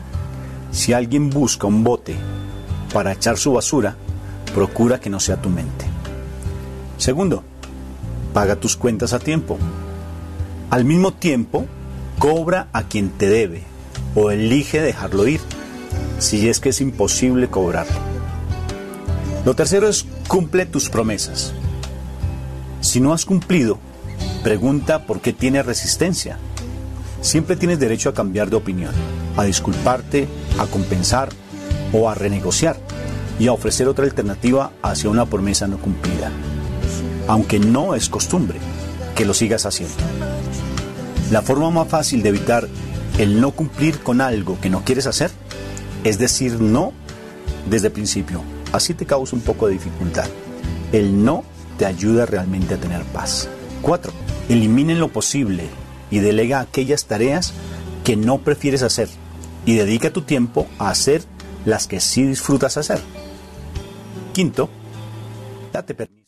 Si alguien busca un bote para echar su basura, procura que no sea tu mente. Segundo, paga tus cuentas a tiempo. Al mismo tiempo, cobra a quien te debe o elige dejarlo ir, si es que es imposible cobrarlo. Lo tercero es cumple tus promesas. Si no has cumplido, pregunta por qué tienes resistencia. Siempre tienes derecho a cambiar de opinión, a disculparte, a compensar o a renegociar y a ofrecer otra alternativa hacia una promesa no cumplida. Aunque no es costumbre que lo sigas haciendo. La forma más fácil de evitar el no cumplir con algo que no quieres hacer es decir no desde el principio. Así te causa un poco de dificultad. El no te ayuda realmente a tener paz. 4. Elimina en lo posible y delega aquellas tareas que no prefieres hacer y dedica tu tiempo a hacer las que sí disfrutas hacer. Quinto, date permiso.